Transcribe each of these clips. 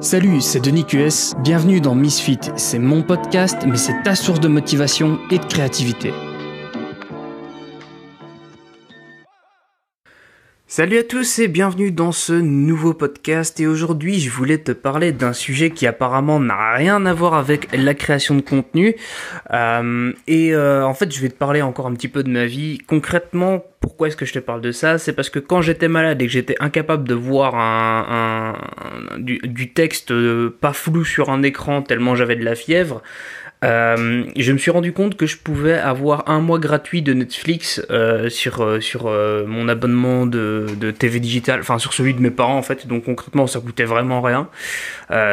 Salut, c'est Denis QS, bienvenue dans Misfit, c'est mon podcast, mais c'est ta source de motivation et de créativité. Salut à tous et bienvenue dans ce nouveau podcast. Et aujourd'hui je voulais te parler d'un sujet qui apparemment n'a rien à voir avec la création de contenu. Euh, et euh, en fait je vais te parler encore un petit peu de ma vie. Concrètement pourquoi est-ce que je te parle de ça? C'est parce que quand j'étais malade et que j'étais incapable de voir un, du, texte euh, pas flou sur un écran tellement j'avais de la fièvre, euh, je me suis rendu compte que je pouvais avoir un mois gratuit de Netflix euh, sur mon abonnement de, de TV digital, enfin sur celui de mes parents en fait. Donc concrètement, ça coûtait vraiment rien.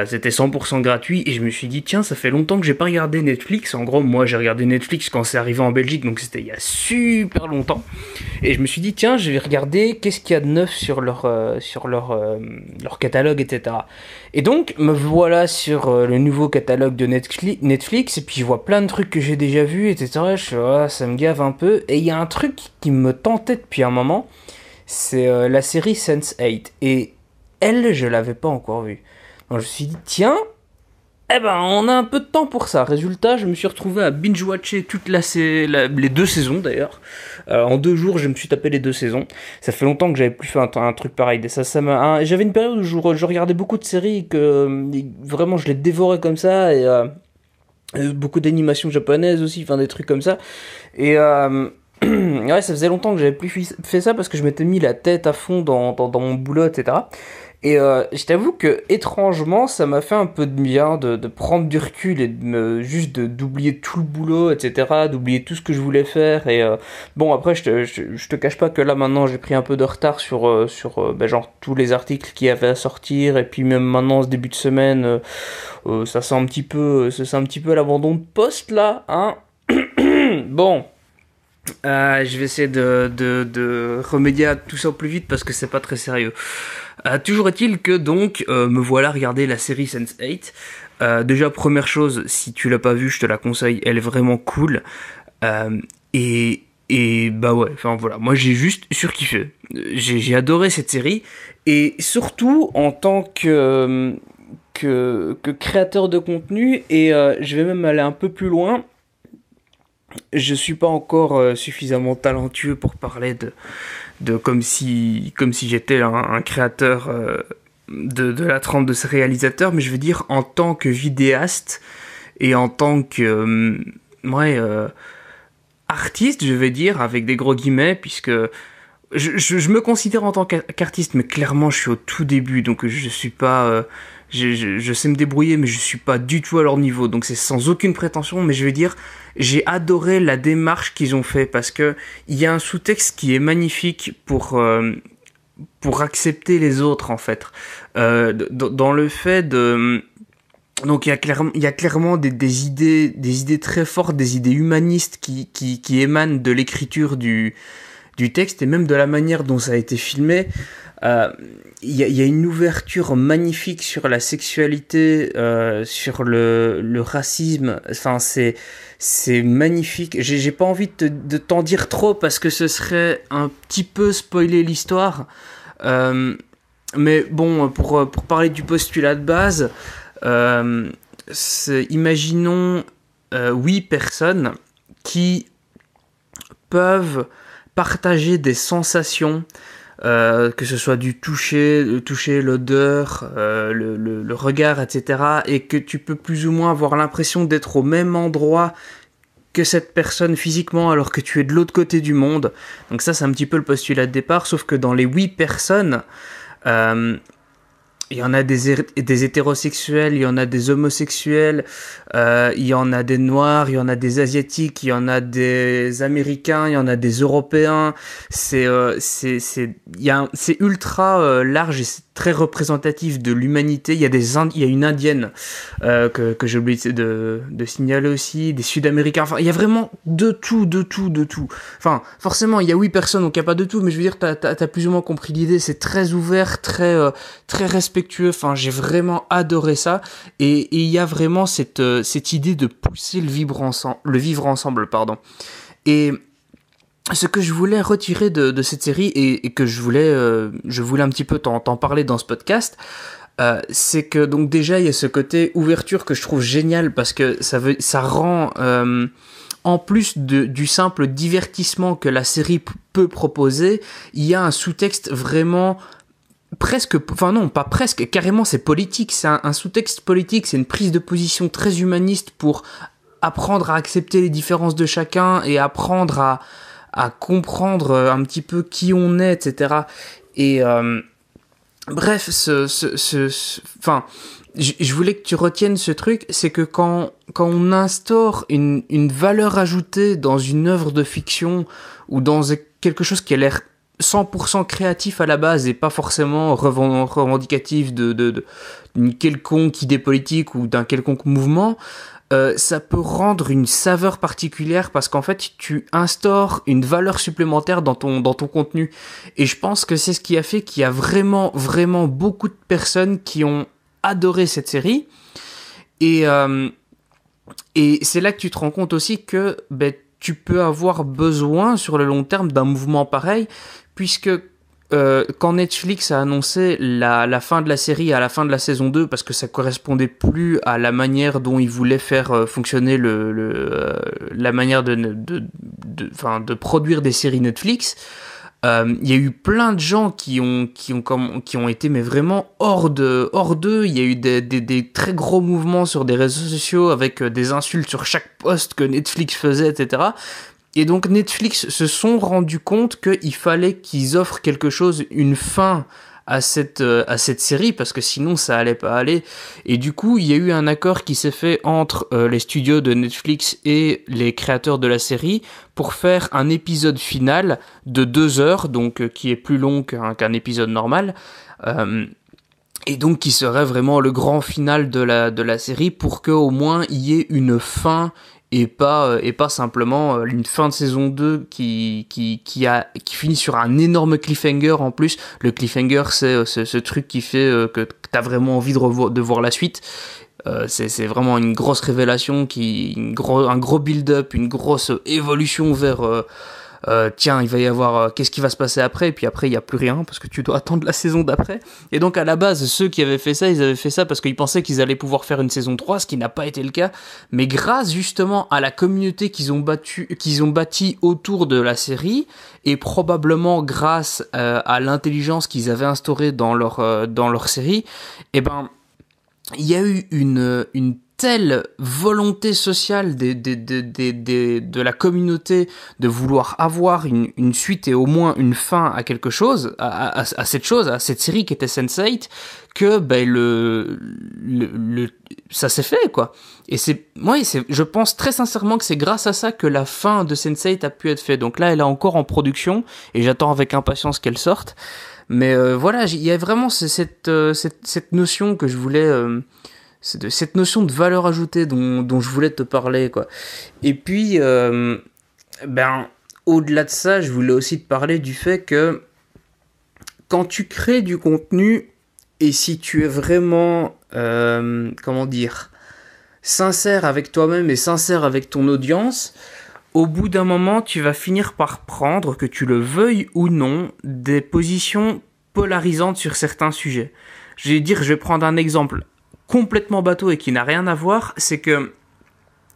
C'était 100% gratuit et je me suis dit tiens, ça fait longtemps que j'ai pas regardé Netflix. En gros, moi j'ai regardé Netflix quand c'est arrivé en Belgique, donc c'était il y a super longtemps. Et je me suis dit tiens, je vais regarder qu'est-ce qu'il y a de neuf sur leur sur leur leur catalogue, etc. Et donc me voilà sur le nouveau catalogue de Netflix et puis je vois plein de trucs que j'ai déjà vus, etc. Je ah, ça me gave un peu. Et il y a un truc qui me tentait depuis un moment, c'est euh, la série Sense8. Et elle, je l'avais pas encore vue. Donc je me suis dit, tiens, eh ben, on a un peu de temps pour ça. Résultat, je me suis retrouvé à binge-watcher toute la, les deux saisons d'ailleurs. Euh, en deux jours, je me suis tapé les deux saisons. Ça fait longtemps que j'avais plus fait un, truc pareil. Ça, ça J'avais une période où je, regardais beaucoup de séries et que euh, vraiment je les dévorais comme ça et euh, beaucoup d'animations japonaises aussi, enfin des trucs comme ça. Et ouais, ça faisait longtemps que j'avais plus fait ça parce que je m'étais mis la tête à fond dans mon boulot, etc. Et euh, je t'avoue que étrangement, ça m'a fait un peu de bien de, de prendre du recul et de me, juste d'oublier tout le boulot, etc., d'oublier tout ce que je voulais faire. Et euh, bon, après, je te, je, te cache pas que là maintenant, j'ai pris un peu de retard sur euh, sur euh, ben, genre tous les articles qui avaient à sortir. Et puis même maintenant, ce début de semaine, ça sent un petit peu, ça sent un petit peu l'abandon de poste là, hein. bon. Euh, je vais essayer de, de, de, remédier à tout ça au plus vite parce que c'est pas très sérieux. Euh, toujours est-il que donc euh, me voilà regarder la série Sense8. Euh, déjà première chose, si tu l'as pas vue, je te la conseille, elle est vraiment cool. Et et bah ouais, enfin voilà, moi j'ai juste surkiffé. J'ai adoré cette série et surtout en tant que que, que créateur de contenu et je vais même aller un peu plus loin je suis pas encore euh, suffisamment talentueux pour parler de, de comme si, j'étais un, créateur euh, de, la trempe de ce réalisateur, mais je veux dire en tant que vidéaste et en tant que euh, ouais, artiste, je vais dire, avec des gros guillemets, puisque je me considère en tant qu'artiste, mais clairement je suis au tout début, donc je suis pas je, je, sais me débrouiller, mais je suis pas du tout à leur niveau. Donc c'est sans aucune prétention, mais je veux dire, j'ai adoré la démarche qu'ils ont fait parce que il y a un sous-texte qui est magnifique pour euh, pour accepter les autres en fait. Euh, dans le fait de donc il y a clairement, il y a clairement des, des, idées, des idées très fortes, des idées humanistes qui, qui, qui émanent de l'écriture du, du texte et même de la manière dont ça a été filmé. Euh, il y, a, y, a, une ouverture magnifique sur la sexualité, euh, sur le, racisme. Enfin, c'est magnifique. J'ai pas envie de, t'en dire trop parce que ce serait un petit peu spoiler l'histoire. Euh, mais bon, pour parler du postulat de base, euh, imaginons euh, huit personnes qui peuvent partager des sensations euh, que ce soit du toucher, le toucher, l'odeur, euh, le, regard, etc. Et que tu peux plus ou moins avoir l'impression d'être au même endroit que cette personne physiquement alors que tu es de l'autre côté du monde. Donc ça c'est un petit peu le postulat de départ, sauf que dans les huit personnes, euh, il y en a des, des hétérosexuels, il y en a des homosexuels, euh, il y en a des noirs, il y en a des asiatiques, il y en a des américains, il y en a des européens. C'est euh, c'est c'est il y a c'est ultra euh, large très représentatif de l'humanité. Il y a des il y a une indienne euh, que que j'ai oublié de de signaler aussi, des Sud-Américains. Enfin, il y a vraiment de tout, de tout, de tout. Enfin, forcément, il y a huit personnes, donc il y a pas de tout, mais je veux dire, t'as t'as plus ou moins compris l'idée. C'est très ouvert, très euh, très respectueux. Enfin, j'ai vraiment adoré ça. Et il y a vraiment cette euh, cette idée de pousser le vivre ensemble, le vivre ensemble, pardon. Et ce que je voulais retirer de, cette série et, que je voulais, euh, je voulais un petit peu t'en parler dans ce podcast, euh, c'est que donc déjà il y a ce côté ouverture que je trouve génial parce que ça rend euh, en plus du simple divertissement que la série peut proposer, il y a un sous-texte vraiment presque, enfin non, pas presque, carrément c'est politique, c'est un, sous-texte politique, c'est une prise de position très humaniste pour apprendre à accepter les différences de chacun et apprendre à, à comprendre un petit peu qui on est, etc. Et euh, bref, ce, ce, ce, enfin, je voulais que tu retiennes ce truc, c'est que quand, quand on instaure une, une valeur ajoutée dans une œuvre de fiction ou dans quelque chose qui a l'air 100% créatif à la base et pas forcément revendicatif de, de, d'une quelconque idée politique ou d'un quelconque mouvement, euh, ça peut rendre une saveur particulière parce qu'en fait tu instaures une valeur supplémentaire dans ton dans ton contenu et je pense que c'est ce qui a fait qu'il y a vraiment vraiment beaucoup de personnes qui ont adoré cette série. Et, euh, et c'est là que tu te rends compte aussi que ben, tu peux avoir besoin sur le long terme d'un mouvement pareil, puisque euh, quand Netflix a annoncé la, fin de la série à la fin de la saison 2, parce que ça correspondait plus à la manière dont ils voulaient faire euh, fonctionner le, le la manière de, de, de, de, produire des séries Netflix, euh, il y a eu plein de gens qui ont qui ont qui ont été mais vraiment hors de hors d'eux. Il y a eu des, des, très gros mouvements sur des réseaux sociaux avec euh, des insultes sur chaque post que Netflix faisait, etc. Et donc Netflix se sont rendus compte qu'il fallait qu'ils offrent quelque chose, une fin à cette euh, à cette série parce que sinon ça allait pas aller. Et du coup il y a eu un accord qui s'est fait entre euh, les studios de Netflix et les créateurs de la série pour faire un épisode final de deux heures donc euh, qui est plus long qu'un épisode normal et donc qui serait vraiment le grand final de la de la série pour que au moins il y ait une fin et pas euh, et pas simplement euh, une fin de saison 2 qui qui qui a qui finit sur un énorme cliffhanger en plus. Le cliffhanger c'est euh, ce, truc qui fait que t'as vraiment envie de, de voir la suite. C'est c'est vraiment une grosse révélation qui un gros build up une grosse évolution vers euh, tiens, il va y avoir euh, qu'est-ce qui va se passer après, et puis après il n'y a plus rien parce que tu dois attendre la saison d'après. Et donc à la base, ceux qui avaient fait ça, ils avaient fait ça parce qu'ils pensaient qu'ils allaient pouvoir faire une saison 3, ce qui n'a pas été le cas. Mais grâce justement à la communauté qu'ils ont battu, autour de la série, et probablement grâce euh, à l'intelligence qu'ils avaient instaurée dans leur série, eh ben il y a eu une telle volonté sociale des, des, des, de la communauté de vouloir avoir une, une, suite et au moins une fin à quelque chose, à, à, cette chose, à cette série qui était Sense8, que ben, le, le, ça s'est fait quoi. Et c'est moi, je pense très sincèrement que c'est grâce à ça que la fin de Sense8 a pu être faite. Donc là, elle est encore en production et j'attends avec impatience qu'elle sorte. Mais euh, voilà, il y a vraiment cette, euh, cette, cette, notion que je voulais... Euh, de cette notion de valeur ajoutée dont, je voulais te parler. Et puis euh, ben au-delà de ça, je voulais aussi te parler du fait que quand tu crées du contenu et si tu es vraiment euh, comment dire sincère avec toi-même et sincère avec ton audience, au bout d'un moment, tu vas finir par prendre, que tu le veuilles ou non, des positions polarisantes sur certains sujets. Je vais je vais prendre un exemple complètement bateau et qui n'a rien à voir, c'est que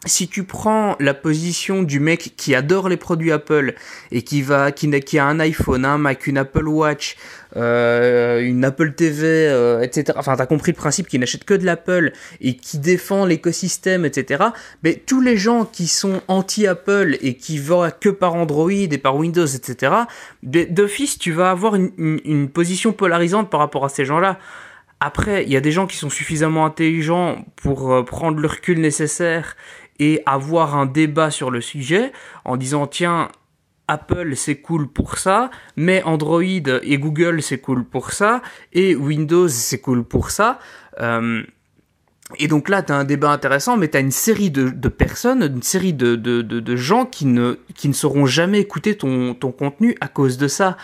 si tu prends la position du mec qui adore les produits Apple et qui va qui, a un iPhone, un Mac, une Apple Watch, euh, une Apple TV, euh, etc. Enfin, t'as compris le principe, qui n'achète que de l'Apple et qui défend l'écosystème, etc. Mais tous les gens qui sont anti-Apple et qui vont que par Android et par Windows, etc. D'office, tu vas avoir une position polarisante par rapport à ces gens-là. Après, il y a des gens qui sont suffisamment intelligents pour euh, prendre le recul nécessaire et avoir un débat sur le sujet en disant tiens, Apple c'est cool pour ça, mais Android et Google c'est cool pour ça, et Windows c'est cool pour ça. Euh, et donc là, tu as un débat intéressant, mais tu as une série de, personnes, une série de, gens qui ne, qui ne sauront jamais écouter ton, ton contenu à cause de ça.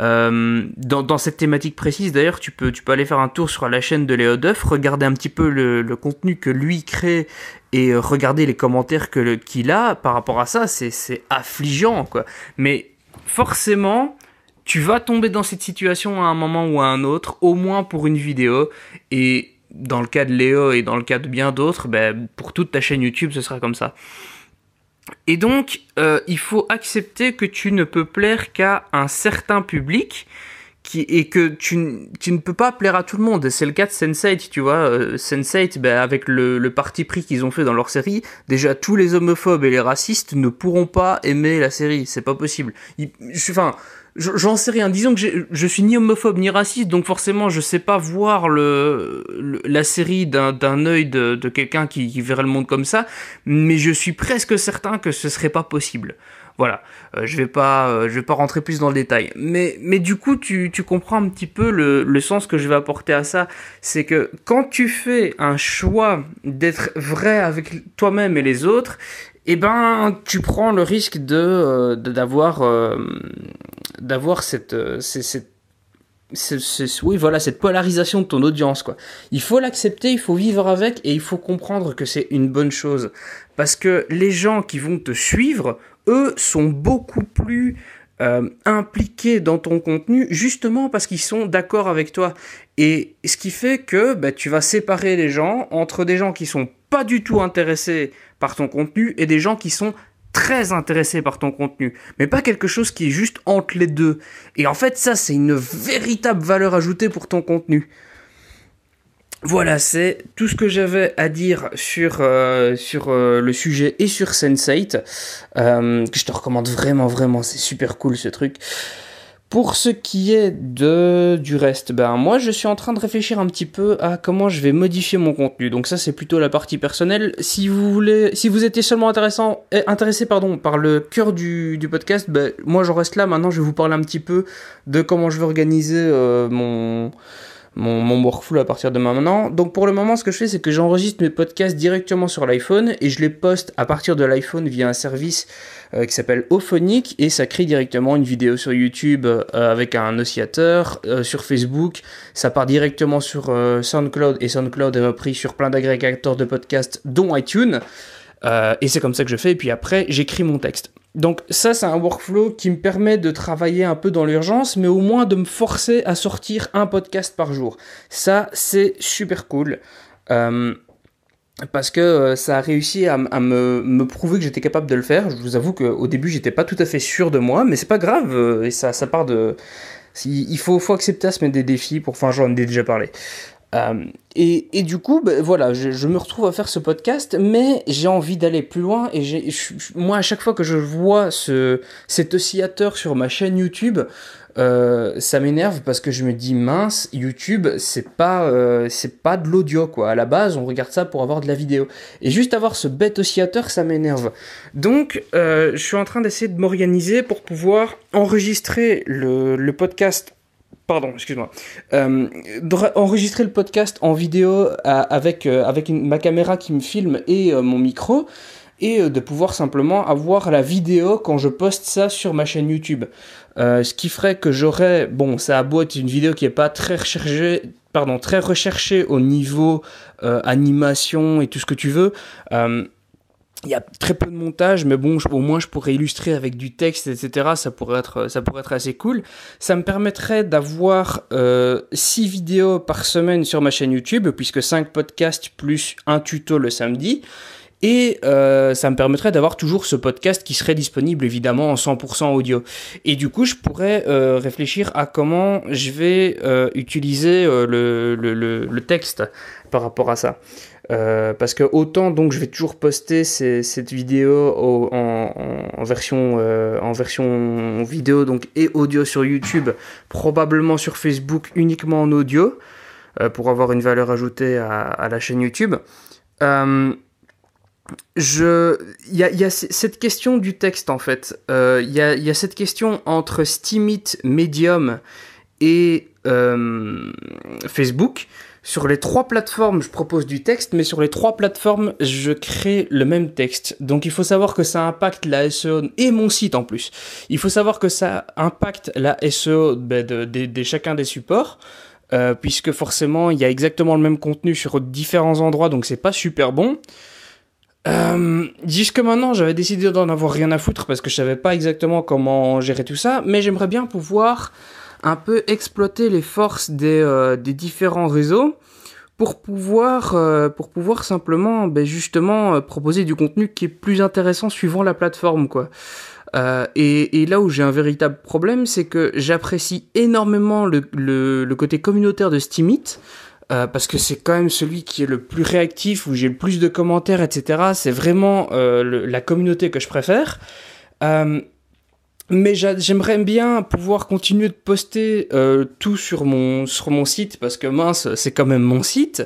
Euh, dans, cette thématique précise, d'ailleurs, tu peux, tu peux aller faire un tour sur la chaîne de Léo Duff, regarder un petit peu le, le contenu que lui crée et regarder les commentaires que qu'il a par rapport à ça. C'est affligeant, quoi. Mais forcément, tu vas tomber dans cette situation à un moment ou à un autre, au moins pour une vidéo. Et dans le cas de Léo et dans le cas de bien d'autres, ben, pour toute ta chaîne YouTube, ce sera comme ça. Et donc, euh, il faut accepter que tu ne peux plaire qu'à un certain public qui, et que tu, ne peux pas plaire à tout le monde. C'est le cas de Sense8, tu vois. Euh, Sense8, ben, avec le, le parti pris qu'ils ont fait dans leur série, déjà tous les homophobes et les racistes ne pourront pas aimer la série. C'est pas possible. Enfin, j'en sais rien. Disons que je suis ni homophobe ni raciste, donc forcément je sais pas voir le, la série d'un œil de, de quelqu'un qui, qui, verrait le monde comme ça, mais je suis presque certain que ce serait pas possible. Voilà, euh, je vais pas, euh, je vais pas rentrer plus dans le détail. Mais, mais du coup, tu, tu comprends un petit peu le, le sens que je vais apporter à ça. C'est que quand tu fais un choix d'être vrai avec toi-même et les autres, eh ben, tu prends le risque de euh, d'avoir d'avoir cette, cette oui, voilà, cette polarisation de ton audience, quoi. Il faut l'accepter, il faut vivre avec et il faut comprendre que c'est une bonne chose. Parce que les gens qui vont te suivre, eux, sont beaucoup plus euh, impliqués dans ton contenu, justement parce qu'ils sont d'accord avec toi. Et ce qui fait que bah, tu vas séparer les gens entre des gens qui sont pas du tout intéressés par ton contenu et des gens qui sont très intéressé par ton contenu, mais pas quelque chose qui est juste entre les deux. Et en fait, ça, c'est une véritable valeur ajoutée pour ton contenu. Voilà, c'est tout ce que j'avais à dire sur, euh, euh, le sujet et sur Sense8, euh, je te recommande vraiment, vraiment, c'est super cool ce truc. Pour ce qui est de du reste, ben moi je suis en train de réfléchir un petit peu à comment je vais modifier mon contenu. Donc ça c'est plutôt la partie personnelle. Si vous voulez, si vous étiez seulement intéressant, eh, intéressé pardon par le cœur du, du podcast, ben moi j'en reste là. Maintenant je vais vous parler un petit peu de comment je vais organiser euh, mon mon, mon workflow à partir de maintenant. Donc pour le moment, ce que je fais, c'est que j'enregistre mes podcasts directement sur l'iPhone et je les poste à partir de l'iPhone via un service euh, qui s'appelle Ophonic et ça crée directement une vidéo sur YouTube euh, avec un oscillateur, euh, sur Facebook, ça part directement sur SoundCloud et SoundCloud est repris sur plein d'agrégateurs de podcasts dont iTunes. et c'est comme ça que je fais et puis après j'écris mon texte. Donc ça, c'est un workflow qui me permet de travailler un peu dans l'urgence, mais au moins de me forcer à sortir un podcast par jour. Ça, c'est super cool. Euh, parce que euh, ça a réussi à, me, prouver que j'étais capable de le faire. Je vous avoue qu'au début, j'étais pas tout à fait sûr de moi, mais c'est pas grave. Euh, et ça, ça part de... Il faut, faut accepter à se mettre des défis pour... Enfin, j'en ai déjà parlé. Euh, et, du coup, ben, voilà, je, me retrouve à faire ce podcast, mais j'ai envie d'aller plus loin. Et moi, à chaque fois que je vois ce, cet oscillateur sur ma chaîne YouTube, euh, ça m'énerve parce que je me dis mince, YouTube, c'est pas, euh, c'est pas de l'audio quoi. À la base, on regarde ça pour avoir de la vidéo. Et juste avoir ce bête oscillateur, ça m'énerve. Donc, je suis en train d'essayer de m'organiser pour pouvoir enregistrer le, le podcast pardon, excuse-moi, euh, enregistrer le podcast en vidéo euh, avec, euh, avec ma caméra qui me filme et euh, mon micro, et de pouvoir simplement avoir la vidéo quand je poste ça sur ma chaîne YouTube. ce qui ferait que j'aurais, bon, ça a beau être une vidéo qui est pas très recherchée, pardon, très recherchée au niveau animation et tout ce que tu veux il y a très peu de montage, mais bon, au moins je pourrais illustrer avec du texte, etc. Ça pourrait être, ça pourrait être assez cool. Ça me permettrait d'avoir euh, 6 vidéos par semaine sur ma chaîne YouTube, puisque 5 podcasts plus un tuto le samedi. Et euh, ça me permettrait d'avoir toujours ce podcast qui serait disponible évidemment en 100% audio. Et du coup, je pourrais euh, réfléchir à comment je vais euh, utiliser le, texte par rapport à ça. Euh, parce que autant donc je vais toujours poster cette vidéo en, version euh, en version vidéo donc et audio sur YouTube, probablement sur Facebook uniquement en audio euh, pour avoir une valeur ajoutée à, la chaîne YouTube. Il y a, cette question du texte en fait. Il y, a, y, a, cette question entre Steemit, Medium et Facebook sur les trois plateformes, je propose du texte, mais sur les trois plateformes, je crée le même texte. Donc il faut savoir que ça impacte la SEO et mon site en plus. Il faut savoir que ça impacte la SEO ben, de, chacun des supports. Euh, puisque forcément il y a exactement le même contenu sur différents endroits donc c'est pas super bon Euh, jusque maintenant, j'avais décidé d'en avoir rien à foutre parce que je savais pas exactement comment gérer tout ça, mais j'aimerais bien pouvoir un peu exploiter les forces des, euh, des différents réseaux pour pouvoir euh, pour pouvoir simplement ben justement euh, proposer du contenu qui est plus intéressant suivant la plateforme quoi. Euh, et, et, là où j'ai un véritable problème, c'est que j'apprécie énormément le, le, le, côté communautaire de Steamit, euh, parce que c'est quand même celui qui est le plus réactif, où j'ai le plus de commentaires, etc. C'est vraiment euh, la communauté que je préfère. Euh, mais j'aimerais bien pouvoir continuer de poster euh, tout sur mon sur mon site parce que mince c'est quand même mon site.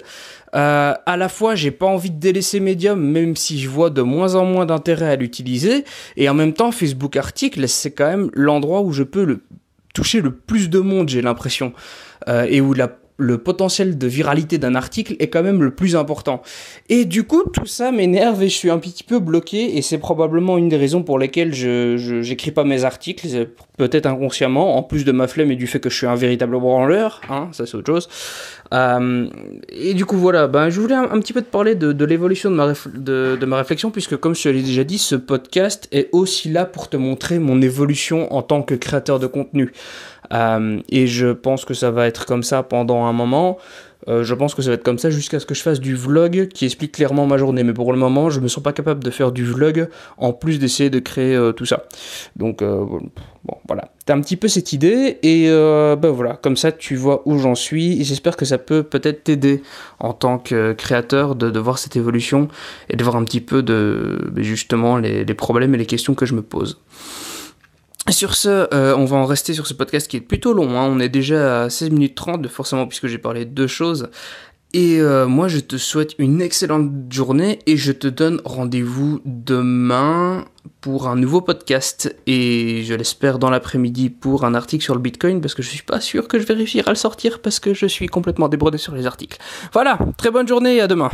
Euh, à la fois j'ai pas envie de délaisser Medium même si je vois de moins en moins d'intérêt à l'utiliser et en même temps Facebook article c'est quand même l'endroit où je peux le toucher le plus de monde j'ai l'impression euh, et où la le potentiel de viralité d'un article est quand même le plus important. Et du coup, tout ça m'énerve et je suis un petit peu bloqué et c'est probablement une des raisons pour lesquelles je j'écris pas mes articles, peut-être inconsciemment, en plus de ma flemme et du fait que je suis un véritable branleur, hein, ça c'est autre chose. Euh, et du coup voilà, ben je voulais un, petit peu te parler de, l'évolution de ma, de, de ma réflexion puisque comme je te l'ai déjà dit, ce podcast est aussi là pour te montrer mon évolution en tant que créateur de contenu. Euh, et je pense que ça va être comme ça pendant un moment. Euh, je pense que ça va être comme ça jusqu'à ce que je fasse du vlog qui explique clairement ma journée. Mais pour le moment, je me sens pas capable de faire du vlog en plus d'essayer de créer euh, tout ça. Donc euh, bon, voilà. T'as un petit peu cette idée et ben voilà, comme ça tu vois où j'en suis. Et j'espère que ça peut peut-être t'aider en tant que créateur de, voir cette évolution et de voir un petit peu de justement les, les problèmes et les questions que je me pose. Sur ce, euh, on va en rester sur ce podcast qui est plutôt long. Hein. On est déjà à 16 minutes 30, forcément, puisque j'ai parlé de deux choses. Et euh, moi, je te souhaite une excellente journée et je te donne rendez-vous demain pour un nouveau podcast et je l'espère dans l'après-midi pour un article sur le Bitcoin parce que je suis pas sûr que je vais réussir à le sortir parce que je suis complètement débordé sur les articles. Voilà, très bonne journée et à demain.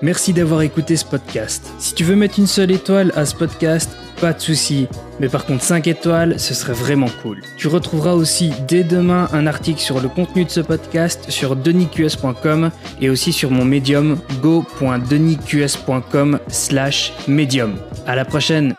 Merci d'avoir écouté ce podcast. Si tu veux mettre une seule étoile à ce podcast, pas de souci. Mais par contre 5 étoiles, ce serait vraiment cool. Tu retrouveras aussi dès demain un article sur le contenu de ce podcast sur denisqs.com et aussi sur mon médium go.denisqs.com slash médium. À la prochaine